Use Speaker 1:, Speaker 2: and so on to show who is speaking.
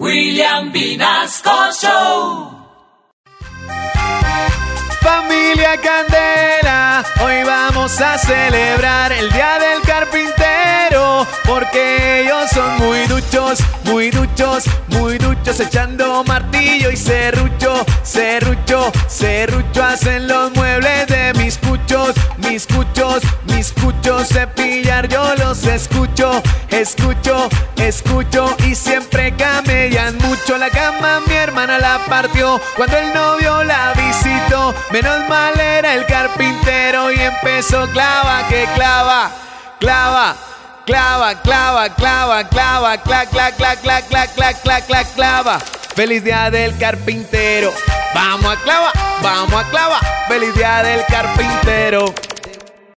Speaker 1: William Vinasco Show.
Speaker 2: Familia Candela, hoy vamos a celebrar el Día del Carpintero, porque ellos son muy duchos, muy duchos, muy duchos, echando martillo y serrucho, serrucho, serrucho, hacen los muebles de mis cuchos, mis cuchos, mis cuchos, cepillar yo los escucho, escucho, escucho y siempre camellan mucho. La cama mi hermana la partió cuando el novio la visitó. Menos mal era el carpintero y empezó clava que clava, clava. Clava, clava, clava, clava, clac, clac, clac, clac, clac, clac, clac, clac, clava. Feliz día del carpintero. Vamos a clava, vamos a clava. Feliz día del carpintero.